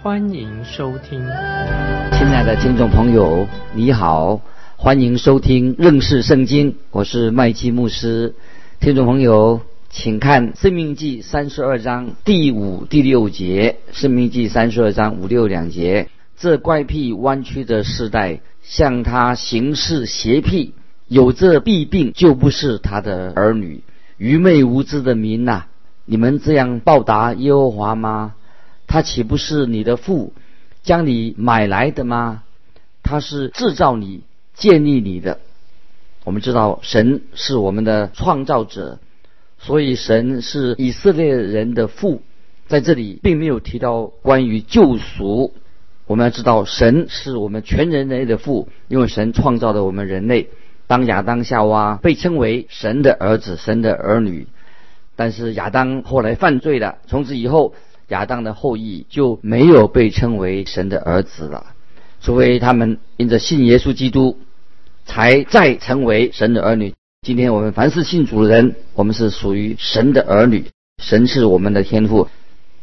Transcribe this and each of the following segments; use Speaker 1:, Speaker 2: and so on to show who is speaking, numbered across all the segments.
Speaker 1: 欢迎收听。
Speaker 2: 亲爱的听众朋友，你好，欢迎收听认识圣经，我是麦基牧师。听众朋友。请看《生命记》三十二章第五、第六节，《生命记》三十二章五六两节。这怪癖弯曲的时代，向他行事邪僻，有这弊病，就不是他的儿女。愚昧无知的民呐，你们这样报答耶和华吗？他岂不是你的父，将你买来的吗？他是制造你、建立你的。我们知道，神是我们的创造者。所以神是以色列人的父，在这里并没有提到关于救赎。我们要知道，神是我们全人类的父，因为神创造了我们人类。当亚当夏娃被称为神的儿子、神的儿女，但是亚当后来犯罪了，从此以后亚当的后裔就没有被称为神的儿子了，除非他们因着信耶稣基督，才再成为神的儿女。今天我们凡是信主的人，我们是属于神的儿女，神是我们的天父。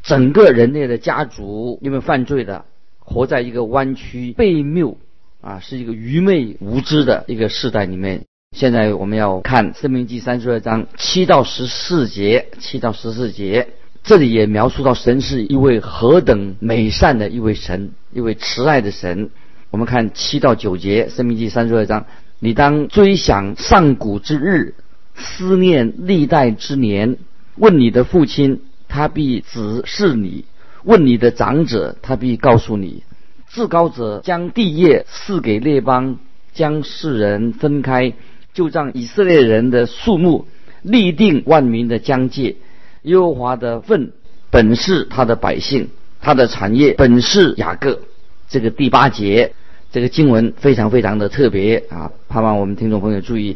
Speaker 2: 整个人类的家族因为犯罪的，活在一个弯曲悖谬啊，是一个愚昧无知的一个世代里面。现在我们要看《生命记》三十二章七到十四节，七到十四节，这里也描述到神是一位何等美善的一位神，一位慈爱的神。我们看七到九节，《生命记》三十二章。你当追想上古之日，思念历代之年。问你的父亲，他必指示你；问你的长者，他必告诉你。至高者将地业赐给列邦，将世人分开，就让以色列人的数目立定万民的疆界。耶和华的份本是他的百姓，他的产业本是雅各。这个第八节。这个经文非常非常的特别啊！盼望我们听众朋友注意，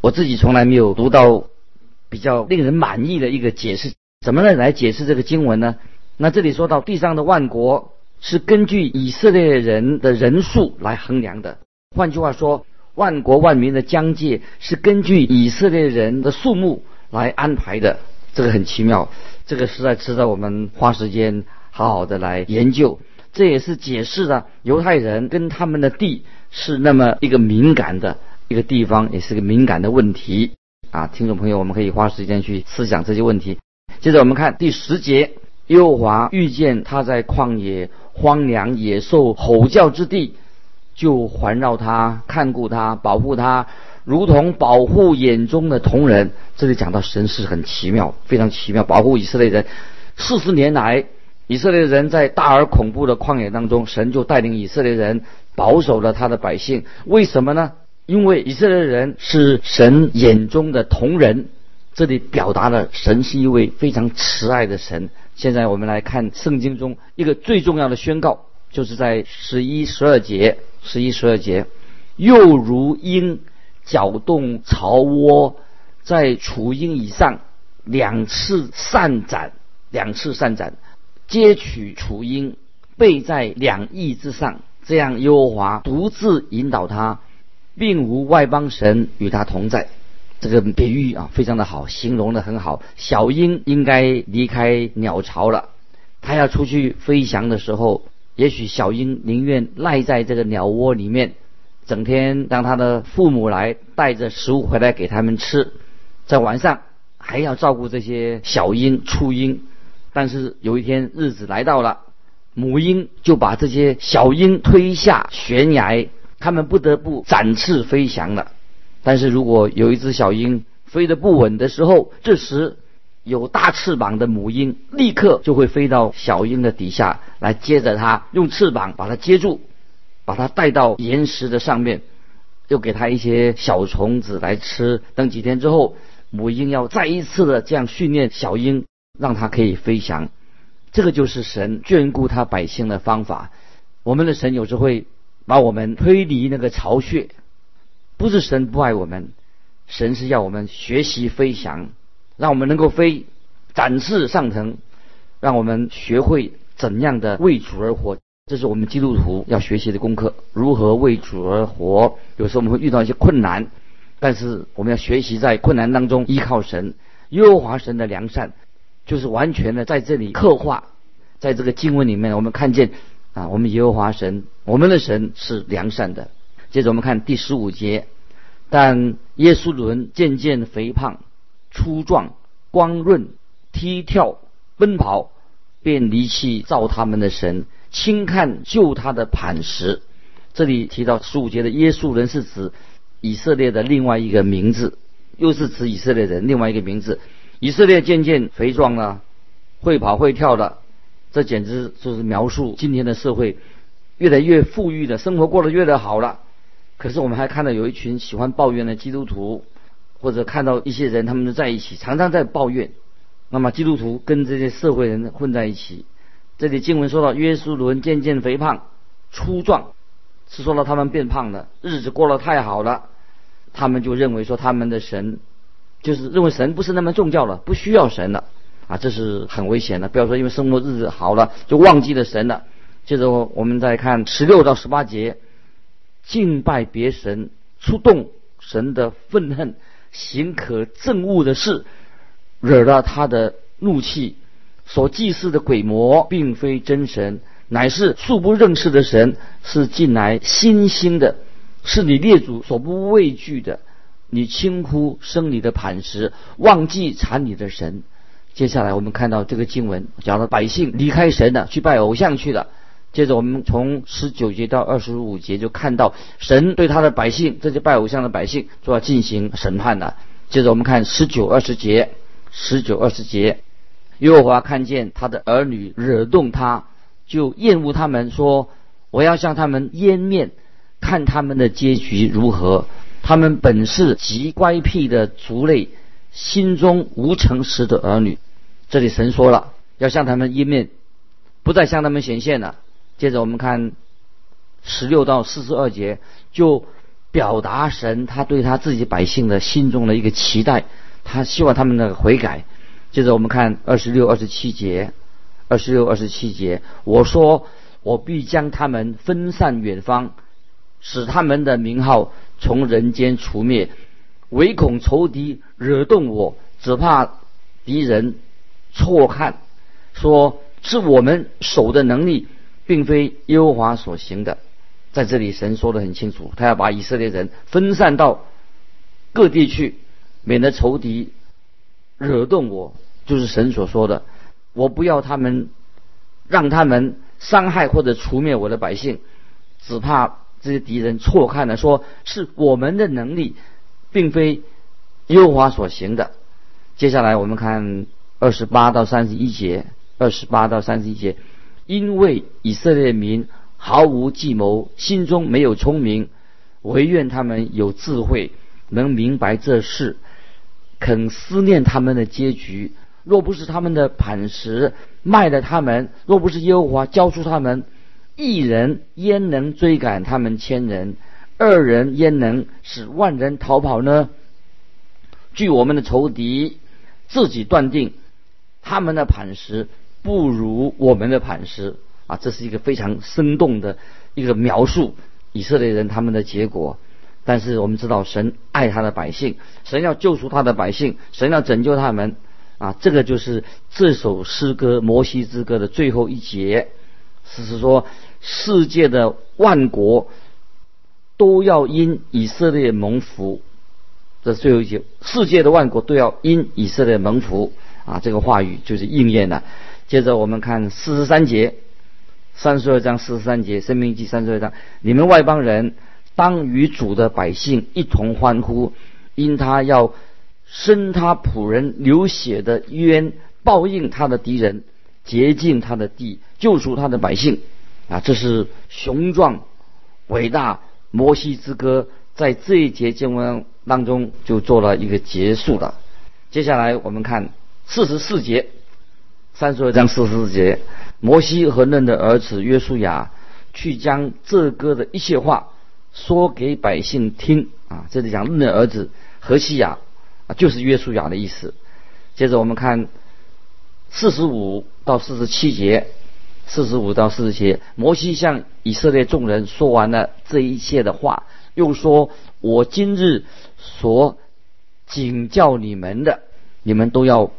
Speaker 2: 我自己从来没有读到比较令人满意的一个解释。怎么来来解释这个经文呢？那这里说到地上的万国是根据以色列人的人数来衡量的。换句话说，万国万民的疆界是根据以色列人的数目来安排的。这个很奇妙，这个实在值得我们花时间好好的来研究。这也是解释了犹太人跟他们的地是那么一个敏感的一个地方，也是个敏感的问题啊！听众朋友，我们可以花时间去思想这些问题。接着我们看第十节，耶和华遇见他在旷野荒凉野兽吼叫之地，就环绕他，看顾他，保护他，如同保护眼中的同人。这里讲到神是很奇妙，非常奇妙，保护以色列人四十年来。以色列人在大而恐怖的旷野当中，神就带领以色列人保守了他的百姓。为什么呢？因为以色列人是神眼中的同人。这里表达了神是一位非常慈爱的神。现在我们来看圣经中一个最重要的宣告，就是在十一、十二节。十一、十二节，又如鹰搅动巢窝，在雏鹰以上两次散展，两次散展。接取雏鹰，背在两翼之上，这样耶和华独自引导他，并无外邦神与他同在。这个比喻啊，非常的好，形容的很好。小鹰应该离开鸟巢了，它要出去飞翔的时候，也许小鹰宁愿赖在这个鸟窝里面，整天让他的父母来带着食物回来给他们吃，在晚上还要照顾这些小鹰、雏鹰。但是有一天日子来到了，母鹰就把这些小鹰推下悬崖，它们不得不展翅飞翔了。但是如果有一只小鹰飞得不稳的时候，这时有大翅膀的母鹰立刻就会飞到小鹰的底下来接着它，用翅膀把它接住，把它带到岩石的上面，又给它一些小虫子来吃。等几天之后，母鹰要再一次的这样训练小鹰。让它可以飞翔，这个就是神眷顾他百姓的方法。我们的神有时会把我们推离那个巢穴，不是神不爱我们，神是要我们学习飞翔，让我们能够飞，展翅上腾，让我们学会怎样的为主而活。这是我们基督徒要学习的功课，如何为主而活。有时候我们会遇到一些困难，但是我们要学习在困难当中依靠神，耶和华神的良善，就是完全的在这里刻画，在这个经文里面，我们看见啊，我们耶和华神，我们的神是良善的。接着我们看第十五节，但耶稣伦渐渐肥胖、粗壮、光润、踢跳、奔跑，便离弃造他们的神。轻看救他的磐石，这里提到十五节的耶稣人是指以色列的另外一个名字，又是指以色列人另外一个名字。以色列渐渐肥壮了，会跑会跳的，这简直就是描述今天的社会越来越富裕的生活过得越来越好了。可是我们还看到有一群喜欢抱怨的基督徒，或者看到一些人他们在一起常常在抱怨，那么基督徒跟这些社会人混在一起。这里经文说到，约书伦渐渐肥胖、粗壮，是说到他们变胖了，日子过得太好了，他们就认为说他们的神，就是认为神不是那么重要了，不需要神了啊，这是很危险的。不要说因为生活日子好了就忘记了神了。接着我们再看十六到十八节，敬拜别神，触动神的愤恨，行可憎恶的事，惹了他的怒气。所祭祀的鬼魔并非真神，乃是素不认识的神，是近来新兴的，是你列祖所不畏惧的。你轻忽生你的磐石，忘记产你的神。接下来我们看到这个经文，讲到百姓离开神了，去拜偶像去了。接着我们从十九节到二十五节就看到神对他的百姓，这些拜偶像的百姓就要进行审判了。接着我们看十九二十节，十九二十节。耶和华看见他的儿女惹动他，就厌恶他们，说：“我要向他们湮灭，看他们的结局如何。他们本是极乖僻的族类，心中无诚实的儿女。”这里神说了，要向他们湮灭，不再向他们显现了。接着我们看十六到四十二节，就表达神他对他自己百姓的心中的一个期待，他希望他们的悔改。接着我们看二十六、二十七节，二十六、二十七节，我说我必将他们分散远方，使他们的名号从人间除灭，唯恐仇敌惹动我，只怕敌人错看，说是我们手的能力，并非耶和华所行的。在这里，神说的很清楚，他要把以色列人分散到各地去，免得仇敌。惹动我，就是神所说的，我不要他们，让他们伤害或者除灭我的百姓，只怕这些敌人错看了，说是我们的能力，并非优华所行的。接下来我们看二十八到三十一节，二十八到三十一节，因为以色列民毫无计谋，心中没有聪明，唯愿他们有智慧，能明白这事。肯思念他们的结局，若不是他们的磐石卖了他们，若不是耶和华交出他们，一人焉能追赶他们千人？二人焉能使万人逃跑呢？据我们的仇敌自己断定，他们的磐石不如我们的磐石啊！这是一个非常生动的一个描述，以色列人他们的结果。但是我们知道，神爱他的百姓，神要救赎他的百姓，神要拯救他们啊！这个就是这首诗歌《摩西之歌》的最后一节，是说世界的万国都要因以色列蒙福。这最后一节，世界的万国都要因以色列蒙福啊！这个话语就是应验了。接着我们看四十三节，三十二章四十三节，《生命记》三十二章，你们外邦人。当与主的百姓一同欢呼，因他要伸他仆人流血的冤，报应他的敌人，洁净他的地，救赎他的百姓。啊，这是雄壮伟大摩西之歌，在这一节经文当中就做了一个结束了。接下来我们看四十四节，三十二章四十四节，摩西和嫩的儿子约书亚。去将这歌的一切话说给百姓听啊。这里讲论的儿子何西雅啊，就是约书亚的意思。接着我们看四十五到四十七节，四十五到四十节，摩西向以色列众人说完了这一切的话，又说：“我今日所警教你们的，你们都要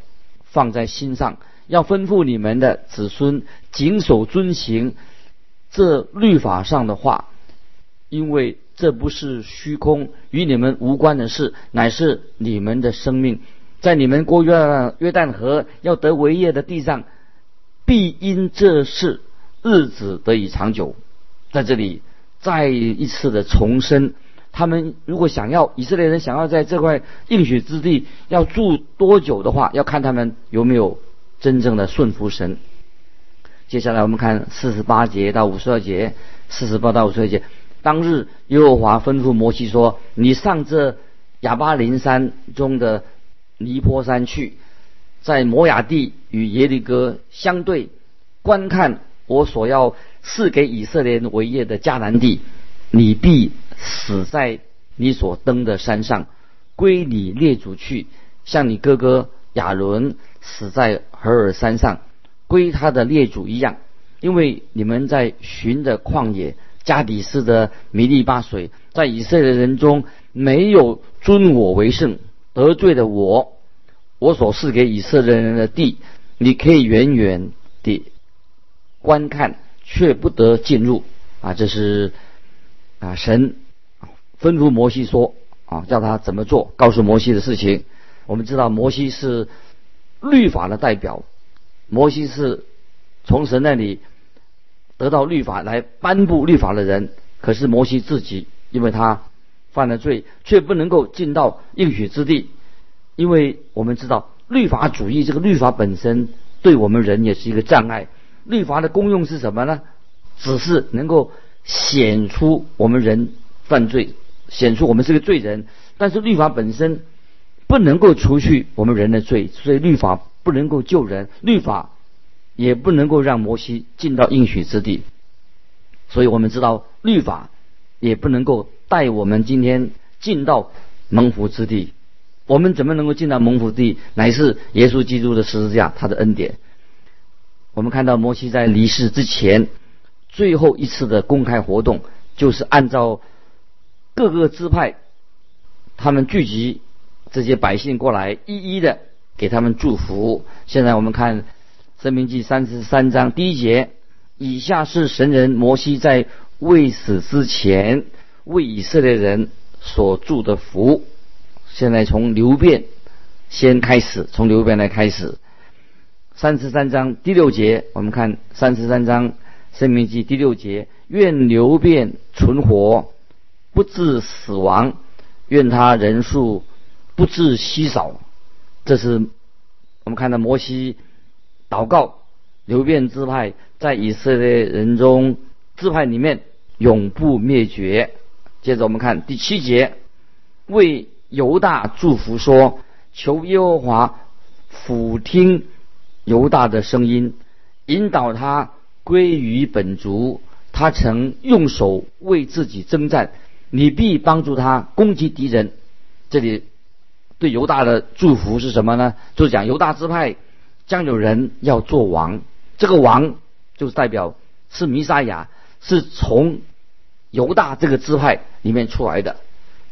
Speaker 2: 放在心上，要吩咐你们的子孙谨守遵行这律法上的话，因为这不是虚空，与你们无关的事，乃是你们的生命。”在你们过约旦约旦河要得为业的地上，必因这事日子得以长久。在这里再一次的重申，他们如果想要以色列人想要在这块应许之地要住多久的话，要看他们有没有真正的顺服神。接下来我们看四十八节到五十二节，四十八到五十二节，当日耶和华吩咐摩西说：“你上这亚巴林山中的。”尼坡山去，在摩亚地与耶利哥相对，观看我所要赐给以色列人为业的迦南地，你必死在你所登的山上，归你列祖去，像你哥哥亚伦死在何尔山上，归他的列祖一样，因为你们在寻的旷野加底斯的米利巴水，在以色列人中没有尊我为圣。得罪了我，我所赐给以色列人的地，你可以远远地观看，却不得进入。啊，这是啊神吩咐摩西说啊，叫他怎么做，告诉摩西的事情。我们知道摩西是律法的代表，摩西是从神那里得到律法来颁布律法的人。可是摩西自己，因为他。犯了罪，却不能够进到应许之地，因为我们知道律法主义这个律法本身对我们人也是一个障碍。律法的功用是什么呢？只是能够显出我们人犯罪，显出我们是个罪人。但是律法本身不能够除去我们人的罪，所以律法不能够救人，律法也不能够让摩西进到应许之地。所以我们知道律法。也不能够带我们今天进到蒙福之地。我们怎么能够进到蒙福地？乃是耶稣基督的十字架，他的恩典。我们看到摩西在离世之前最后一次的公开活动，就是按照各个支派，他们聚集这些百姓过来，一一的给他们祝福。现在我们看《生命记》三十三章第一节，以下是神人摩西在。未死之前，为以色列人所祝的福，现在从流变先开始，从流变来开始。三十三章第六节，我们看三十三章生命记第六节：愿流变存活，不致死亡；愿他人数不致稀少。这是我们看到摩西祷告流变支派在以色列人中支派里面。永不灭绝。接着我们看第七节，为犹大祝福说：“求耶和华俯听犹大的声音，引导他归于本族。他曾用手为自己征战，你必帮助他攻击敌人。”这里对犹大的祝福是什么呢？就是讲犹大支派将有人要做王，这个王就是代表是弥撒亚，是从。犹大这个支派里面出来的，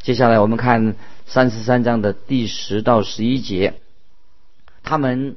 Speaker 2: 接下来我们看三十三章的第十到十一节，他们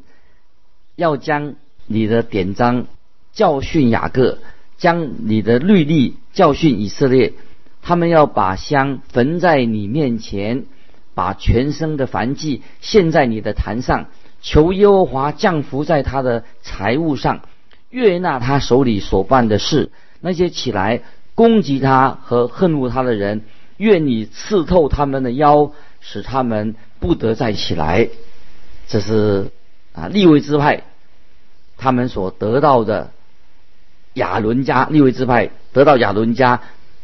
Speaker 2: 要将你的典章教训雅各，将你的律例教训以色列，他们要把香焚在你面前，把全身的燔祭献在你的坛上，求耶和华降福在他的财物上，悦纳他手里所办的事，那些起来。攻击他和恨恶他的人，愿你刺透他们的腰，使他们不得再起来。这是啊，立位之派他们所得到的亚伦家立位之派得到亚伦家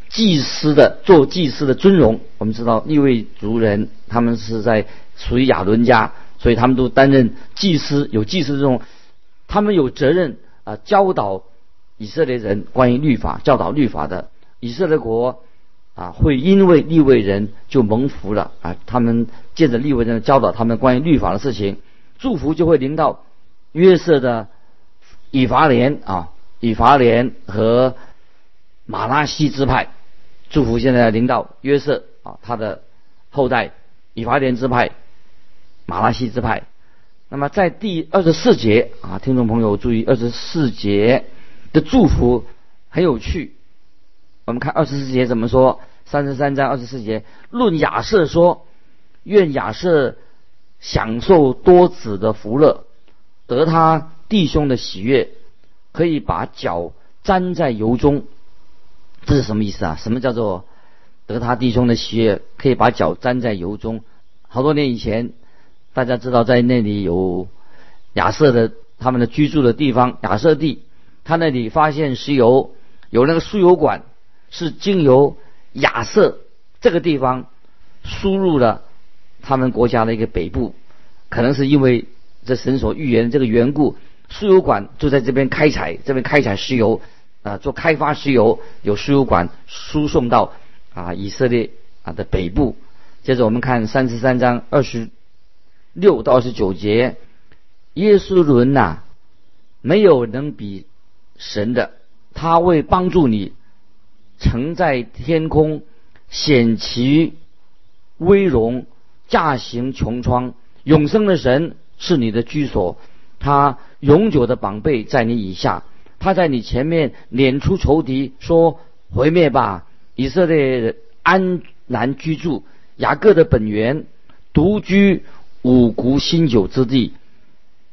Speaker 2: 祭司的做祭司的尊荣。我们知道立位族人他们是在属于亚伦家，所以他们都担任祭司，有祭司这种，他们有责任啊教导以色列人关于律法教导律法的，以色列国啊会因为利未人就蒙福了啊，他们借着利未人教导他们关于律法的事情，祝福就会临到约瑟的以法莲啊，以法莲和马拉西支派，祝福现在临到约瑟啊他的后代以法莲支派、马拉西支派。那么在第二十四节啊，听众朋友注意，二十四节的祝福很有趣。我们看二十四节怎么说？三十三章二十四节，论亚瑟说：愿亚瑟享受多子的福乐，得他弟兄的喜悦，可以把脚沾在油中。这是什么意思啊？什么叫做得他弟兄的喜悦，可以把脚沾在油中？好多年以前。大家知道，在那里有亚瑟的他们的居住的地方，亚瑟地，他那里发现石油，有那个输油管是经由亚瑟这个地方输入了他们国家的一个北部，可能是因为这神所预言的这个缘故，输油管就在这边开采，这边开采石油啊，做开发石油，有输油管输送到啊以色列啊的北部。接着我们看三十三章二十。六到二十九节，耶稣伦呐，没有能比神的，他为帮助你，曾在天空，显其威荣，驾行穹苍，永生的神是你的居所，他永久的宝贝在你以下，他在你前面撵出仇敌，说毁灭吧，以色列安然居住，雅各的本源独居。五谷新酒之地，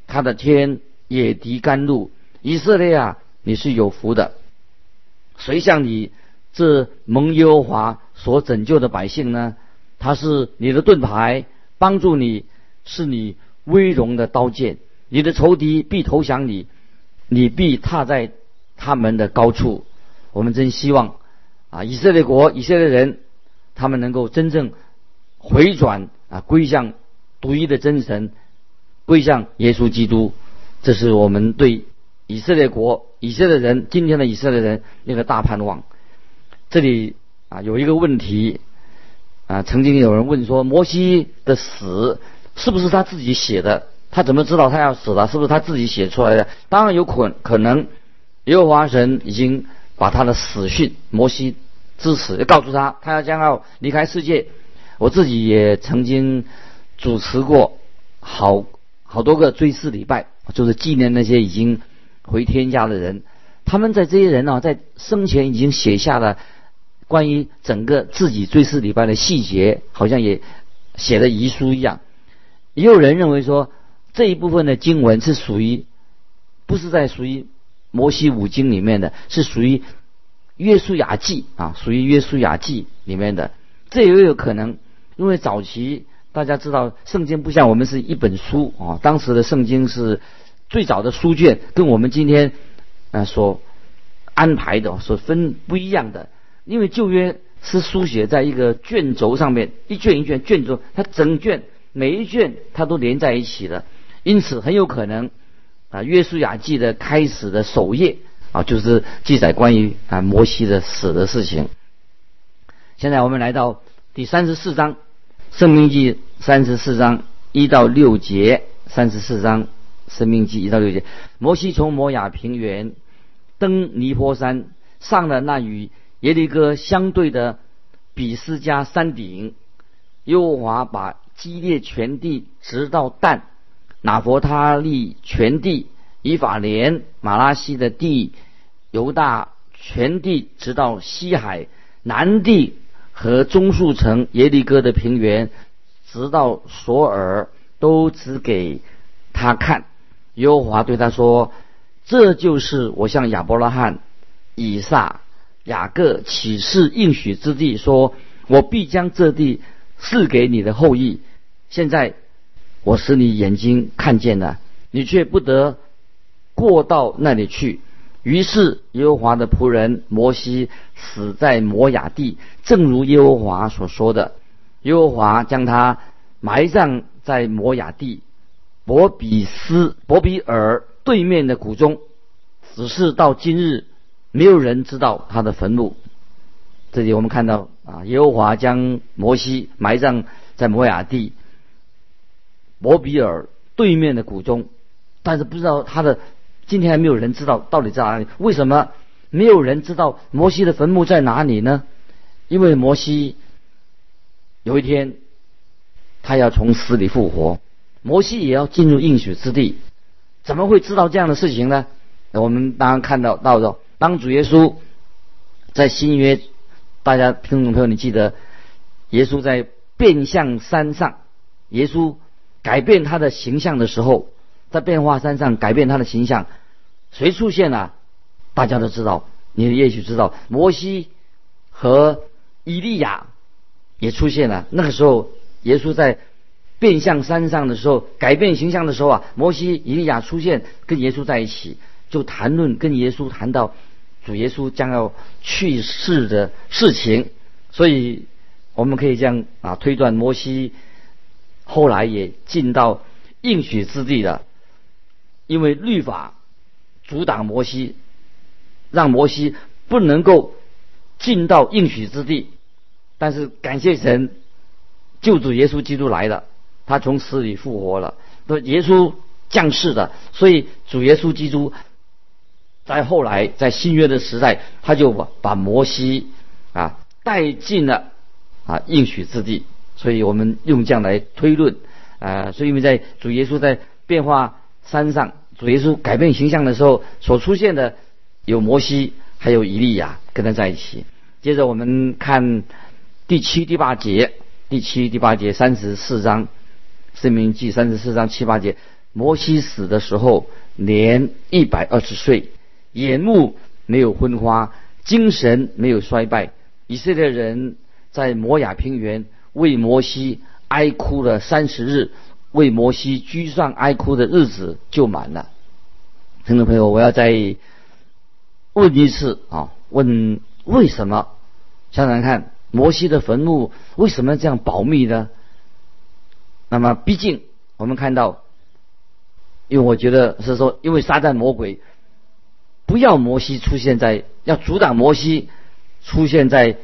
Speaker 2: 他的天也敌甘露，以色列啊，你是有福的。谁像你这蒙耶和华所拯救的百姓呢？他是你的盾牌，帮助你，是你威荣的刀剑。你的仇敌必投降你，你必踏在他们的高处。我们真希望啊，以色列国、以色列人，他们能够真正回转啊，归向。独一的真神归向耶稣基督，这是我们对以色列国、以色列人今天的以色列人那个大盼望。这里啊有一个问题啊，曾经有人问说，摩西的死是不是他自己写的？他怎么知道他要死了？是不是他自己写出来的？当然有可可能，耶和华神已经把他的死讯，摩西之死，告诉他，他要将要离开世界。我自己也曾经。主持过好好多个追思礼拜，就是纪念那些已经回天家的人。他们在这些人呢，在生前已经写下了关于整个自己追思礼拜的细节，好像也写的遗书一样。也有人认为说，这一部分的经文是属于不是在属于摩西五经里面的，是属于约书亚记啊，属于约书亚记里面的。这也有可能，因为早期。大家知道，圣经不像我们是一本书啊，当时的圣经是最早的书卷，跟我们今天啊所安排的、所分不一样的。因为旧约是书写在一个卷轴上面，一卷一卷卷轴，它整卷每一卷它都连在一起的，因此很有可能啊，约书亚记的开始的首页啊，就是记载关于啊摩西的死的事情。现在我们来到第三十四章。生命记三十四章一到六节，三十四章生命记一到六节。摩西从摩亚平原登尼坡山，上了那与耶利哥相对的比斯加山顶。耶和华把基列全地直到但，拿佛他利全地，以法莲马拉西的地，犹大全地直到西海南地。和棕树城耶利哥的平原，直到索尔，都只给他看。耶和华对他说：“这就是我向亚伯拉罕、以撒、雅各起誓应许之地，说我必将这地赐给你的后裔。现在我使你眼睛看见了，你却不得过到那里去。”于是耶和华的仆人摩西死在摩雅地，正如耶和华所说的。耶和华将他埋葬在摩雅地伯比斯伯比尔对面的谷中。只是到今日，没有人知道他的坟墓。这里我们看到啊，耶和华将摩西埋葬在摩亚地伯比尔对面的谷中，但是不知道他的，今天还没有人知道到底在哪里。为什么没有人知道摩西的坟墓在哪里呢？因为摩西有一天他要从死里复活，摩西也要进入应许之地，怎么会知道这样的事情呢？我们当然看到到的，当主耶稣在新约，大家听众朋友，你记得耶稣在变相山上，耶稣改变他的形象的时候，在变化山上改变他的形象，谁出现了？大家都知道，你也许知道，摩西和以利亚也出现了。那个时候，耶稣在变相山上的时候，改变形象的时候啊，摩西、以利亚出现，跟耶稣在一起。就谈论跟耶稣谈到主耶稣将要去世的事情，所以我们可以这样啊推断，摩西后来也进到应许之地了，因为律法阻挡摩西，让摩西不能够进到应许之地。但是感谢神，救主耶稣基督来了，他从死里复活了，那耶稣降世的，所以主耶稣基督。在后来，在新约的时代，他就把把摩西啊带进了啊应许之地，所以我们用这样来推论啊，所以因为在主耶稣在变化山上，主耶稣改变形象的时候所出现的有摩西，还有以利亚跟他在一起。接着我们看第七、第八节，第七、第八节三十四章，生命记三十四章七八节，摩西死的时候年一百二十岁。眼目没有昏花，精神没有衰败。以色列人在摩亚平原为摩西哀哭了三十日，为摩西居上哀哭的日子就满了。听众朋友，我要再问一次啊，问为什么？想想看，摩西的坟墓为什么这样保密呢？那么，毕竟我们看到，因为我觉得是说，因为撒旦魔鬼。不要摩西出现在，要阻挡摩西出现在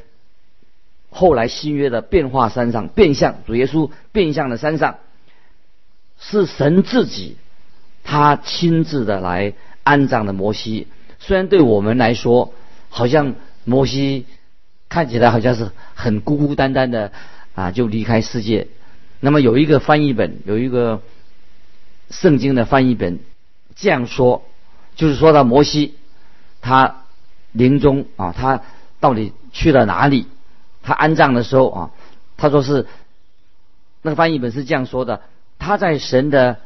Speaker 2: 后来新约的变化山上，变相主耶稣变相的山上，是神自己他亲自的来安葬的摩西。虽然对我们来说，好像摩西看起来好像是很孤孤单单的啊，就离开世界。那么有一个翻译本，有一个圣经的翻译本这样说。就是说到摩西，他临终啊，他到底去了哪里？他安葬的时候啊，他说是那个翻译本是这样说的：他在神的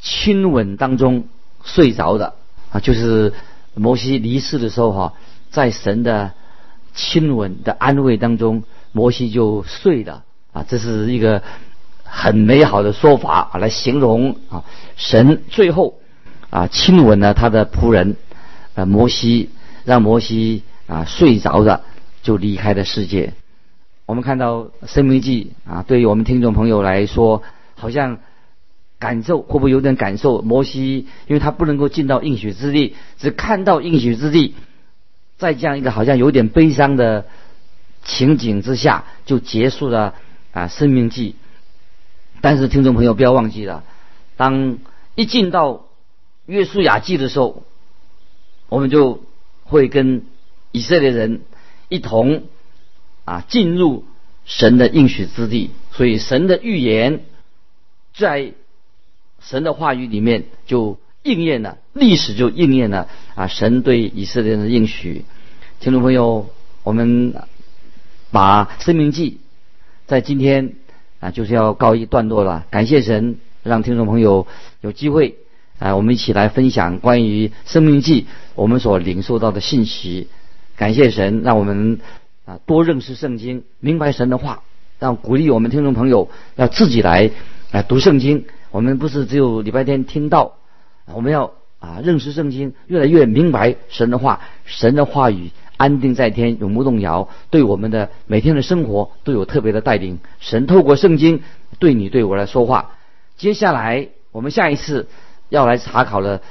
Speaker 2: 亲吻当中睡着的啊，就是摩西离世的时候哈，在神的亲吻的安慰当中，摩西就睡了啊，这是一个很美好的说法啊，来形容啊神最后。啊，亲吻了他的仆人，呃，摩西，让摩西啊睡着的就离开了世界。我们看到《生命记》啊，对于我们听众朋友来说，好像感受会不会有点感受？摩西，因为他不能够进到应许之地，只看到应许之地，在这样一个好像有点悲伤的情景之下，就结束了啊《生命记》。但是听众朋友不要忘记了，当一进到约书亚记的时候，我们就会跟以色列人一同啊进入神的应许之地，所以神的预言在神的话语里面就应验了，历史就应验了啊！神对以色列人的应许，听众朋友，我们把生命记在今天啊就是要告一段落了。感谢神，让听众朋友有机会。啊，我们一起来分享关于《生命记》我们所领受到的信息。感谢神，让我们啊多认识圣经，明白神的话，让鼓励我们听众朋友要自己来啊读圣经。我们不是只有礼拜天听到，我们要啊认识圣经，越来越明白神的话。神的话语安定在天，永不动摇，对我们的每天的生活都有特别的带领。神透过圣经对你对我来说话。接下来我们下一次。要来查考的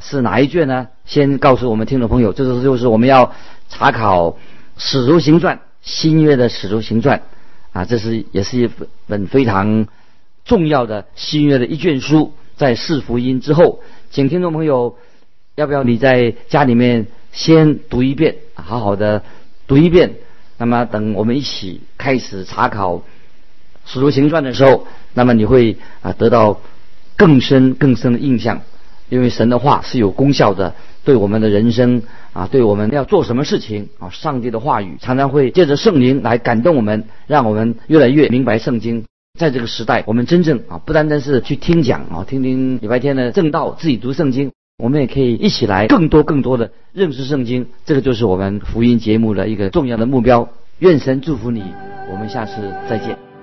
Speaker 2: 是哪一卷呢？先告诉我们听众朋友，这是就是我们要查考《使徒行传》新约的《使徒行传》啊，这是也是一本非常重要的新约的一卷书，在四福音之后，请听众朋友，要不要你在家里面先读一遍，好好的读一遍，那么等我们一起开始查考《使徒行传》的时候，那么你会啊得到更深更深的印象。因为神的话是有功效的，对我们的人生啊，对我们要做什么事情啊，上帝的话语常常会借着圣灵来感动我们，让我们越来越明白圣经。在这个时代，我们真正啊，不单单是去听讲啊，听听礼拜天的正道，自己读圣经，我们也可以一起来更多更多的认识圣经。这个就是我们福音节目的一个重要的目标。愿神祝福你，我们下次再见。